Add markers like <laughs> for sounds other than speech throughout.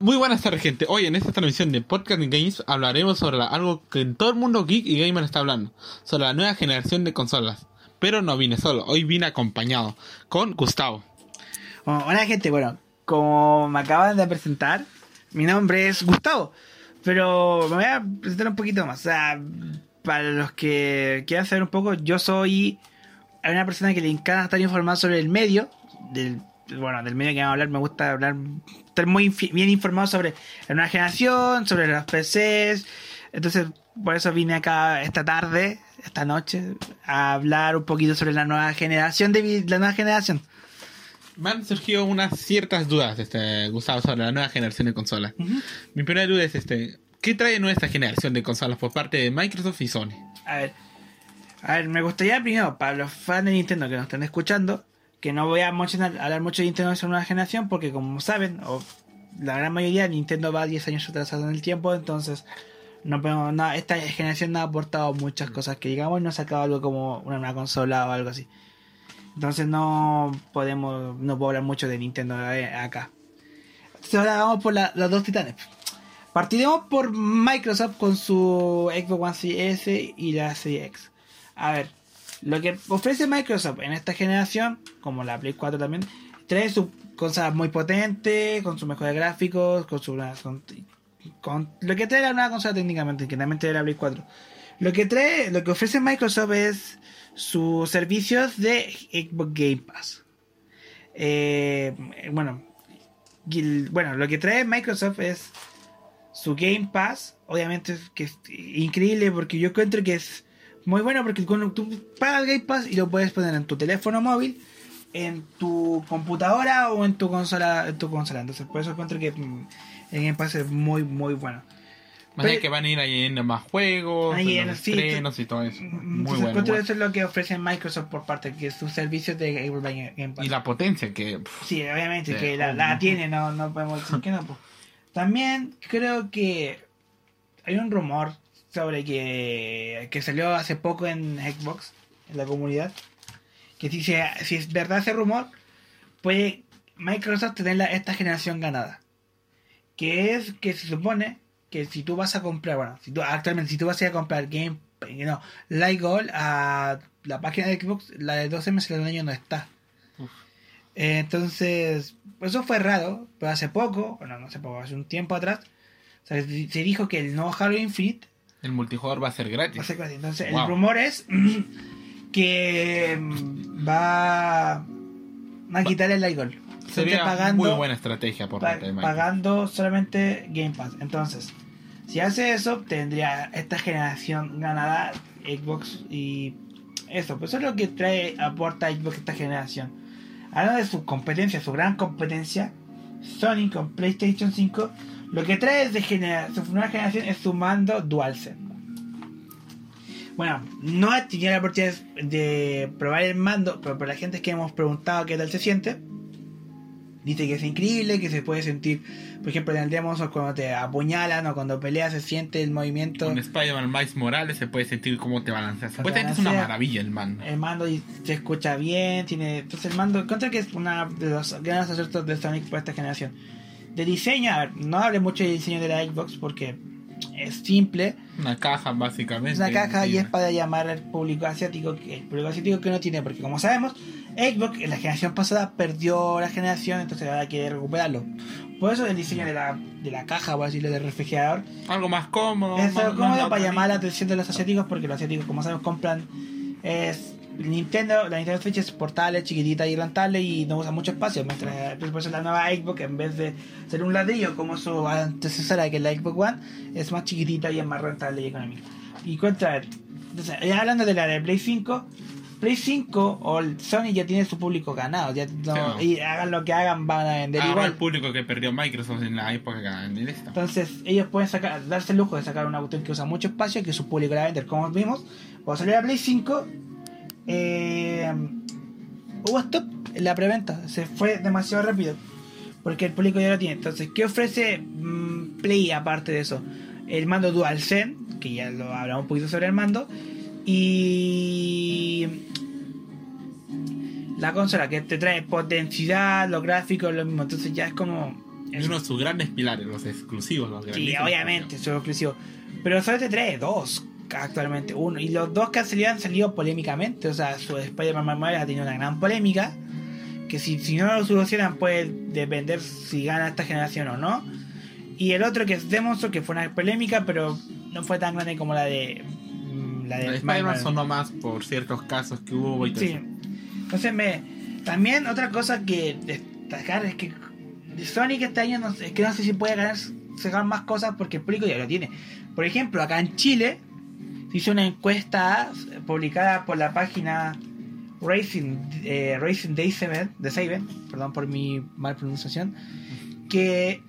Muy buenas tardes, gente. Hoy en esta transmisión de Podcast Games hablaremos sobre algo que todo el mundo geek y gamer está hablando, sobre la nueva generación de consolas. Pero no vine solo, hoy vine acompañado con Gustavo. Oh, hola gente, bueno, como me acaban de presentar, mi nombre es Gustavo, pero me voy a presentar un poquito más. O sea, para los que quieran saber un poco, yo soy una persona que le encanta estar informado sobre el medio, del, bueno, del medio que vamos a hablar, me gusta hablar, estar muy bien informado sobre la nueva generación, sobre los PCs, entonces por eso vine acá esta tarde, esta noche, a hablar un poquito sobre la nueva generación de la nueva generación. Me han surgido unas ciertas dudas, este, Gustavo, sobre la nueva generación de consolas. Mi primera duda es, este, ¿qué trae nuestra generación de consolas por parte de Microsoft y Sony? A ver, a ver, me gustaría primero, para los fans de Nintendo que nos están escuchando, que no voy a hablar mucho de Nintendo en nueva generación, porque como saben, o la gran mayoría, Nintendo va 10 años atrasado en el tiempo, entonces no podemos, no, esta generación no ha aportado muchas cosas que digamos, no ha sacado algo como una consola o algo así. Entonces no podemos, no puedo hablar mucho de Nintendo eh, acá. Entonces ahora vamos por la- los dos titanes. Partiremos por Microsoft con su Xbox One Series S y la Series X. A ver, lo que ofrece Microsoft en esta generación, como la Play 4 también, trae su consola muy potente, con sus mejores gráficos, con su lo que trae la nueva consola técnicamente, que también trae la Play 4. Lo que trae, lo que ofrece Microsoft es sus servicios de Xbox Game Pass. Eh, bueno, bueno, lo que trae Microsoft es su Game Pass, obviamente que es increíble porque yo encuentro que es muy bueno porque cuando tú pagas Game Pass y lo puedes poner en tu teléfono móvil, en tu computadora o en tu consola, en tu consola. Entonces por eso encuentro que mm, el Game Pass es muy muy bueno. Más Pero- que van a ir en más juegos, Ahí en en- los sí, estrenos y todo eso. Muy Entonces bueno. encuentro bueno. eso es lo que ofrece Microsoft por parte que sus servicios de Game Pass. Y la potencia que... pff, Sí, obviamente que la tiene, no, no <laughs> podemos decir que no. pues. También creo que hay un rumor sobre que, que salió hace poco en Xbox, en la comunidad, que si, se- si es verdad ese rumor, puede Microsoft tener la- esta generación ganada. Que es que se supone que si tú vas a comprar, bueno, si tú, actualmente si tú vas a ir a comprar Game, no, Light Gold a la página de Xbox, la de 12 meses del año no está. Uf. Eh, Entonces, eso fue raro, pero hace poco, bueno, no hace poco, hace un tiempo atrás, o sea, se se dijo que el nuevo Halo Infinite el multijugador va a ser gratis. va a ser gratis. Entonces, Wow. el rumor es <clears throat> que mm, va a quitar el Light Gold. Sería pagando, muy buena estrategia por pa- parte de Microsoft. pagando solamente Game Pass. Entonces, si hace eso, tendría esta generación ganada Xbox y eso. Pues eso es lo que trae, aporta Xbox esta generación. Hablando de su competencia, su gran competencia, Sony con PlayStation 5, lo que trae de genera- su nueva generación es su mando DualSense. Bueno, no he tenido la oportunidad de probar el mando, pero para la gente que hemos preguntado qué tal se siente, dice que es increíble, que se puede sentir, por ejemplo, en el Demon's Souls cuando te apuñalan o cuando peleas se siente el movimiento, Con Spider-Man Miles Morales se puede sentir cómo te balanceas. Te Supuestamente es una maravilla el mando. el mando se escucha bien, tiene, entonces el mando, encuentro que es una de los grandes aciertos de Sonic por esta generación. De diseño, a ver, no hable mucho del diseño de la Xbox porque es simple, Una caja básicamente. Es una caja y es para llamar al público asiático, que el público asiático que no tiene, porque como sabemos, Xbox en la generación pasada perdió la generación, entonces ahora quiere recuperarlo. Por eso el diseño de la, de la caja, por decirlo, del refrigerador, Algo más cómodo. es algo más cómodo para llamar la atención de los asiáticos, porque los asiáticos, como sabemos, compran es Nintendo, la Nintendo Switch es portable, chiquitita y rentable y no usa mucho espacio, mientras por eso la nueva Xbox, en vez de ser un ladrillo como su antecesora que es la Xbox One, es más chiquitita y es más rentable y económica. Y contra, entonces, ya hablando de la de Play 5, Play 5 o el Sony ya tiene su público ganado, ya no- y hagan lo que hagan van a vender Agarró igual. el público que perdió Microsoft en la época de esta. Entonces ellos pueden sacar, darse el lujo de sacar una cuestión que usa mucho espacio que su público la va a vender. Como vimos, cuando salió la Play 5, eh, hubo stop en la preventa. Se fue demasiado rápido. Porque el público ya lo tiene. Entonces, ¿qué ofrece mm, Play aparte de eso? El mando DualSense, que ya lo hablamos un poquito sobre el mando. Y la consola que te trae potencialidad, los gráficos, lo mismo. Entonces ya es como Es uno de sus grandes pilares, los exclusivos. Los Sí, obviamente, son exclusivos. Pero solamente trae dos actualmente. Uno. Y los dos que han salido han salido polémicamente. O sea, su Spider-Man Miles ha tenido una gran polémica. Que si, si no lo solucionan puede depender si gana esta generación o no. Y el otro que es Demon Souls, que fue una polémica, pero no fue tan grande como la de... mm, La de Spider-Man sonó más por ciertos casos que hubo y Sí. Entonces me. También otra cosa que destacar es que Sonic este año no, sé- es que no sé si puede ganar sacar más cosas porque el público ya lo tiene. Por ejemplo, acá en Chile se hizo una encuesta publicada por la página Racing, eh, Racing Day 7, de Seven, perdón por mi mal pronunciación, que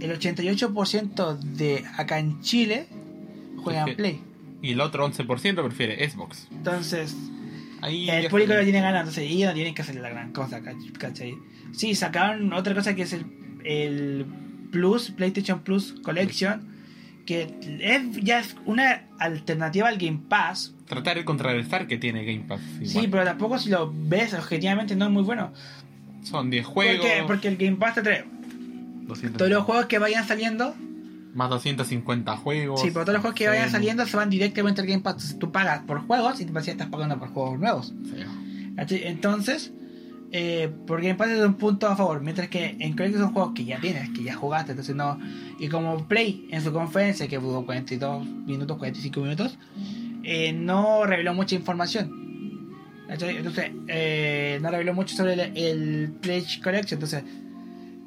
el 88% de acá en Chile juegan Es que- Play. Y el otro 11% prefiere Xbox. Entonces, Ahí el público lo tiene ganando, entonces ellos no tienen que hacer la gran cosa, cach- ¿cachai? Sí, sacaron otra cosa que es el, el Plus, PlayStation Plus Collection, que es, ya es una alternativa al Game Pass. Tratar de contrarrestar que tiene Game Pass. Sí, pero tampoco si lo ves objetivamente no es muy bueno. Son 10 juegos. Porque, porque el Game Pass te trae 200 todos los juegos que vayan saliendo. Más 250 juegos. Sí, pero todos los juegos que vayan Sí, saliendo se van directamente al Game Pass. Tú pagas por juegos y te parece que estás pagando por juegos nuevos. sí. Entonces, eh, por Game Pass es un punto a favor, mientras que en Collection son juegos que ya tienes, que ya jugaste, entonces no. Y como Play en su conferencia, que duró 42 minutos, 45 minutos, eh, no reveló mucha información. Entonces, eh, no reveló mucho sobre el, el Play Collection, entonces.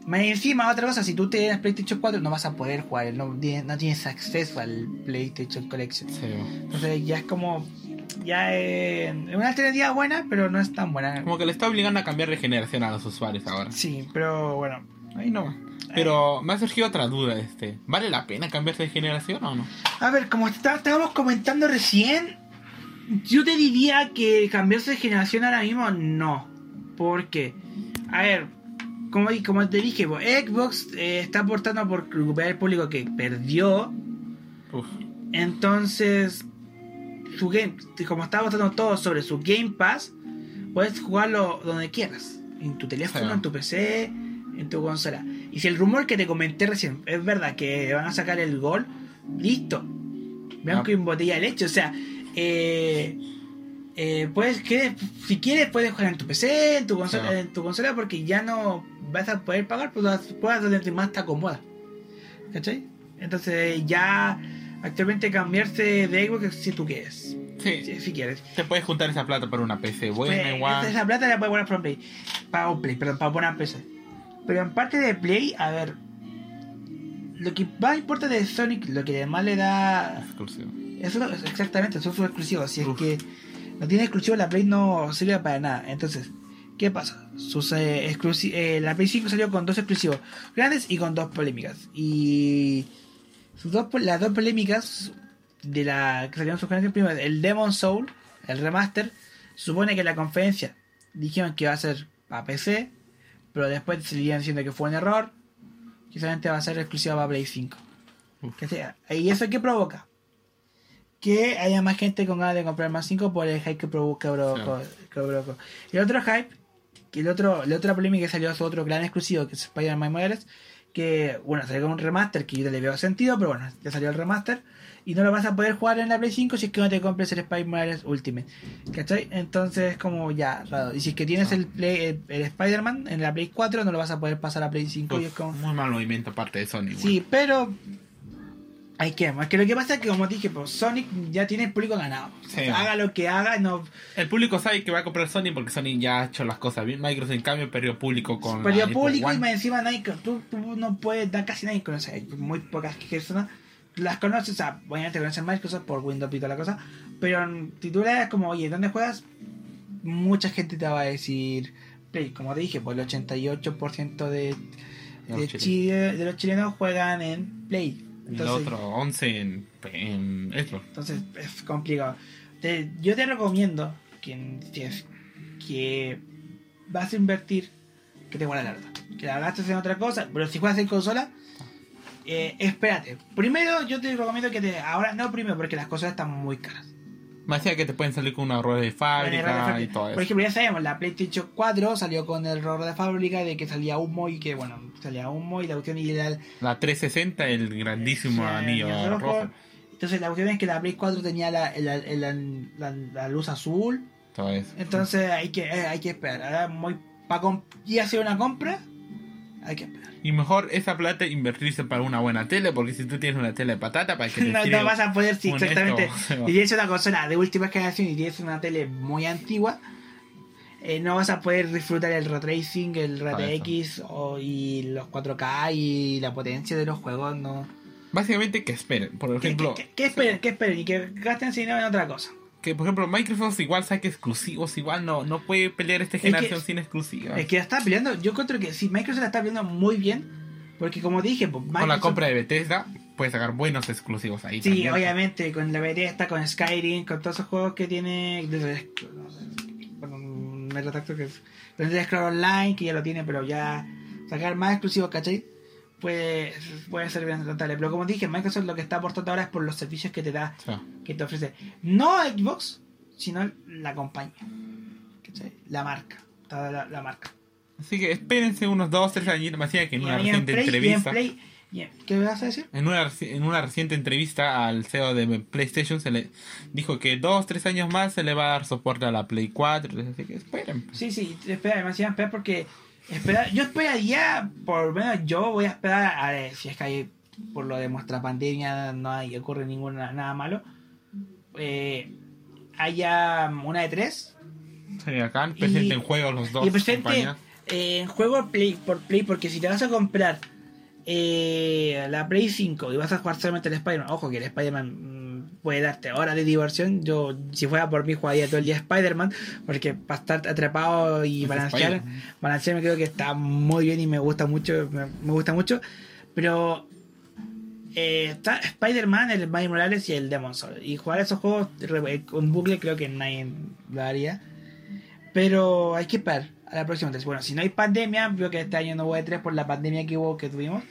Más encima, otra cosa, si tú tienes PlayStation 4 no vas a poder jugar, no, tienes- no tienes acceso al PlayStation Collection. Sí. Entonces ya es como, ya es una alternativa buena, pero no es tan buena. Como que le está obligando a cambiar de generación a los usuarios ahora. Sí, pero bueno. Ahí no. Pero me ha surgido otra duda este. ¿Vale la pena cambiarse de generación o no? A ver, como está- estábamos comentando recién, yo te diría que cambiarse de generación ahora mismo no. Porque, a ver, como, como te dije, Xbox eh, está aportando por recuperar el público que perdió. Uf. Entonces, su game, como está votando todo sobre su Game Pass, puedes jugarlo donde quieras. En tu teléfono, Sí. en tu PC, en tu consola. Y si el rumor que te comenté recién es verdad que van a sacar el gol, listo. Vean Ah. que en botella de leche. O sea, eh, eh, puedes que si quieres puedes jugar en tu PC, en tu consola, Sí. en tu consola porque ya no vas a poder pagar, pues vas- puedes donde más te acomoda. ¿Cachai? Entonces ya actualmente cambiarse de Xbox si tú quieres. Sí. Si, si quieres. Te puedes juntar esa plata para una PC buena Pues, igual. Esa plata la puedes poner para un Play. Para un Play, perdón, para poner PC. Pero en parte de Play, a ver. Lo que más importa de Sonic, lo que más le da. Exclusivo. Eso exactamente, son sus exclusivos. Si Uf. es que no tiene exclusivo, la Play no sirve para nada. Entonces, ¿qué pasa? Sus, eh, eh, la Play 5 salió con dos exclusivos grandes y con dos polémicas. Y sus dos, las dos polémicas de la que salieron sus primero, el Demon Soul, el remaster, supone que en la conferencia dijeron que va a ser para PC, pero después seguían diciendo que fue un error, que solamente va a ser exclusiva para Play 5. Uf. Que sea- ¿Y eso qué provoca? Que haya más gente con ganas de comprar más 5 por el hype que provoca que. El otro hype, que el otro, la otra polémica que salió a su otro gran exclusivo, que es Spider-Man Morales, que bueno, salió un remaster que yo le veo sentido, pero bueno, ya salió el remaster. Y no lo vas a poder jugar en la Play 5 si es que no te compres el Spider-Man Ultimate. ¿Cachai? Entonces es como ya raro. Y si es que tienes Ah. el, Play- el, el Spider-Man en la Play 4, no lo vas a poder pasar a Play 5 y es como... Muy mal movimiento aparte de Sony. Sí, pero hay que es que lo que pasa es que como dije, pues Sonic ya tiene el público ganado. O sea, Sí. haga lo que haga, no El público sabe que va a comprar Sony porque Sony ya ha hecho las cosas bien. Microsoft en cambio perdió público con perdió público y más encima Nike, tú, tú no puedes dar casi nadie conoce, hay muy pocas personas las conoces, o sea, obviamente conocen Microsoft por Windows y toda la cosa, pero si tú le das como, oye, ¿dónde juegas? Mucha gente te va a decir Play, como te dije, pues el 88% de, de, chilenos. Chile- de los chilenos juegan en Play. Y el Entonces, otro 11 en, en Xbox. Entonces es complicado. Te- yo te recomiendo que, que, que vas a invertir, que te guardes la verdad. Que la gastes en otra cosa, pero si juegas en consola, eh, espérate. Primero, yo te recomiendo que te. Ahora, no primero, porque las cosas están muy caras. Me decía que te pueden salir con un error de fábrica y todo eso. Por ejemplo, ya sabemos, la PlayStation 4 salió con el error de fábrica de que salía humo y que, bueno, salía humo y la cuestión y la, La 360, el grandísimo Sí, anillo el rojo. rojo. Entonces la cuestión es que la Play 4 tenía la, la, la- luz azul. Todo eso. Entonces hay que, eh, hay que esperar. Muy para y hacer una compra, hay que esperar. Y mejor esa plata invertirse para una buena tele, porque si tú tienes una tele de patata, para que te <laughs> No, no vas a poder, sí, exactamente. <laughs> esto, Y tienes una consola de última generación y tienes una tele muy antigua, eh, no vas a poder disfrutar el ray tracing, el RTX o, y los 4K y la potencia de los juegos. no Básicamente que esperen. Por ¿Qué, ejemplo, qué- qué- qué esperen? ¿Qué esperen? Y que gasten dinero en otra cosa. Que por ejemplo Microsoft igual saque exclusivos, igual no, no puede pelear esta que- generación sin exclusivas. Es que la está peleando, yo encuentro que si Microsoft la está peleando muy bien, porque como dije, pues, Con la Microsoft- compra de Bethesda puede sacar buenos exclusivos ahí. Sí, también. obviamente, con la Bethesda, con Skyrim, con todos esos juegos que tiene. bueno, me retracto que es. Online, que ya lo tiene, pero ya sacar más exclusivos, ¿cachai? Puede, puede ser bien rentable. Pero como dije, Microsoft lo que está aportando ahora es por los servicios que te da, O que te ofrece. No Xbox, sino la compañía. ¿cachai? La marca. Toda la, la marca. Así que espérense unos 2, 3 años. Me que en una y en reciente Play, en entrevista. Play. en- ¿Qué me vas a decir? En una, en una reciente entrevista al CEO de PlayStation se le dijo que 2, 3 años más se le va a dar soporte a la Play 4. Así que esperen. Sí, sí, espera, demasiado esperar porque esperar, yo esperaría, por lo menos yo voy a esperar a ver si es que hay, por lo de nuestra pandemia no hay ocurre ninguna nada malo, eh, haya una de tres Sí, acá Y- presenten juegos los dos. y presente eh, en juego play por play porque si te vas a comprar eh, la Play 5 y vas a jugar solamente el Spider-Man, ojo que el Spider-Man puede darte horas de diversión. Yo, si fuera por mí, jugaría todo el día Spider-Man, porque para estar atrapado y balancear, Spider-Man. balancear me creo que está muy bien y me gusta mucho. Me, me gusta mucho, pero eh, está Spider-Man, el Miles Morales y el Demon Soul. Y jugar esos juegos re- con bucle creo que nadie lo haría. Pero hay que esperar a la próxima vez. Bueno, si no hay pandemia, veo que este año no hubo E3 por la pandemia que hubo, que tuvimos.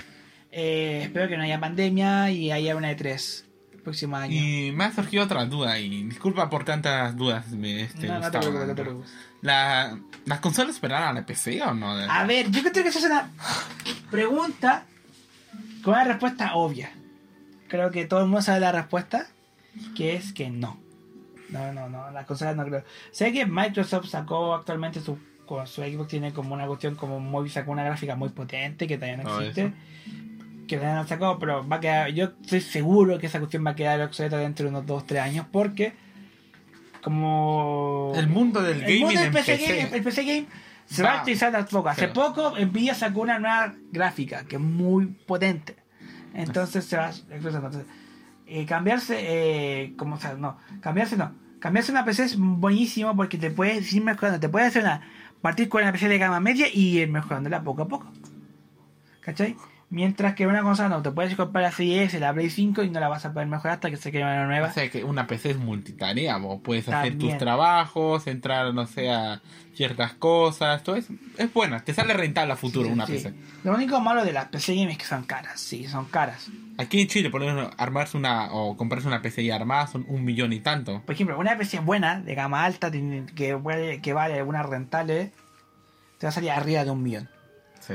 Eh, espero que no haya pandemia y haya una E3 el próximo año. Y me ha surgido otra duda y disculpa por tantas dudas. Me, este, no, no te Gustavo. preocupes, no te preocupes. La, ¿Las consolas esperarán a la PC o no? A ver, yo creo que esa es una pregunta con una respuesta obvia. Creo que todo el mundo sabe la respuesta, que es que no. No, no, no, las consolas no creo. Sé que Microsoft sacó actualmente su, con su Xbox tiene como una cuestión como muy, sacó una gráfica muy potente que todavía no Todo existe. Que no han sacado, pero va a quedar, yo estoy seguro que esa cuestión va a quedar obsoleta dentro de unos 2-3 años porque como El mundo del el gaming mundo del PC, PC. Game, el PC Game se va a actualizar a poco. Hace poco Nvidia sacó una nueva gráfica que es muy potente. Entonces se va a eh, cambiarse, eh, como o sea, no, cambiarse no. Cambiarse una PC es buenísimo porque te puedes ir mejorando. Te puedes hacer una, partir con una PC de gama media y ir mejorándola poco a poco. ¿Cachai? Mientras que una consola no, te puedes comprar la Series S, la Play 5 y no la vas a poder mejorar hasta que se quede una nueva. O sea que una PC es multitarea, vos puedes hacer tus trabajos, entrar, no sé, a ciertas cosas, todo eso. Es buena, te sale rentable a futuro Sí, una sí. PC. Lo único malo de las PC Game es que son caras, sí, son caras. Aquí en Chile, por ejemplo, armarse una o comprarse una PC y armada son un millón y tanto. Por ejemplo, una PC buena, de gama alta, que vale, que vale una rentable, te va a salir arriba de un millón. Sí.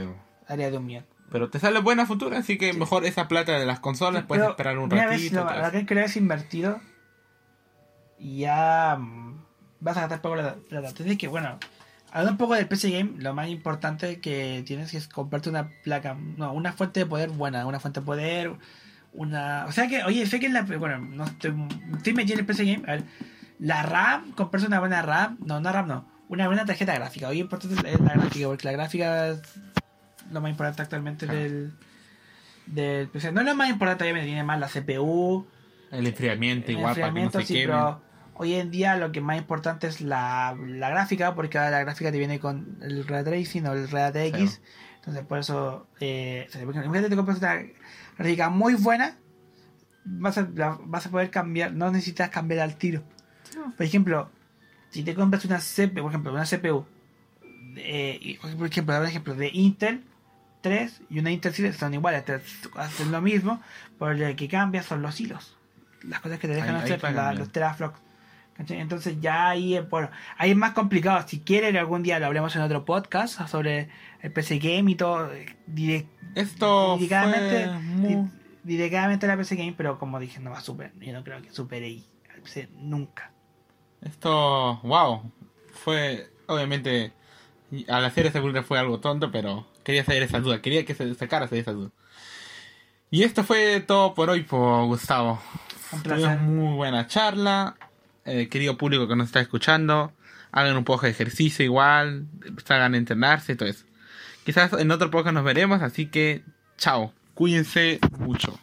Arriba de un millón. Pero te sale buena a futuro, así que mejor esa plata de las consolas puedes esperar un una vez ratito. lo, eso. que lo has invertido ya mm, vas a gastar poco la plata. Entonces que bueno, hablando un poco del PC Game, lo más importante que tienes es comprarte una placa, no, una fuente de poder buena, una fuente de poder, una... O sea que, oye, sé que en la... Bueno, no estoy, estoy metido en el PC Game, a ver, la RAM, comprarse una buena RAM, no, no RAM no, una buena tarjeta gráfica. Oye, importante es la gráfica, porque la gráfica lo más importante actualmente Claro. del, del PC. No es lo más importante, obviamente, tiene más la CPU, El enfriamiento el igual para que no enfriamiento, se sí, pero hoy en día lo que más importante es la, la gráfica, porque ahora la gráfica te viene con el ray tracing o el RTX. Claro. Entonces, por eso, eh, imagínate te compras una gráfica muy buena, vas a, la- vas a poder cambiar, no necesitas cambiar al tiro. Por ejemplo, si te compras una CPU, por ejemplo, una CPU, eh, por ejemplo, por ejemplo, de Intel 3 y una 7 son iguales, te hacen lo mismo, pero lo que cambia son los hilos. Las cosas que te dejan Ahí- ahí hacer, está la- los teraflops. Entonces ya ahí, es- bueno, ahí es más complicado. Si quieren, algún día lo hablemos en otro podcast sobre el PC Game y todo. eh, direct- Esto dedicadamente, fue muy- di- dedicadamente a la PC Game, pero como dije, no va a superar. Yo no creo que supere ahí al PC nunca. Esto, wow, fue obviamente al hacer esta pregunta fue algo tonto, pero quería saber esa duda, quería que se sacara esa duda. Y esto fue todo por hoy, por Gustavo. Un placer. muy buena charla, eh, querido público que nos está escuchando, hagan un poco de ejercicio igual, salgan a entrenarse y todo eso. Quizás en otro podcast nos veremos, así que chao, cuídense mucho.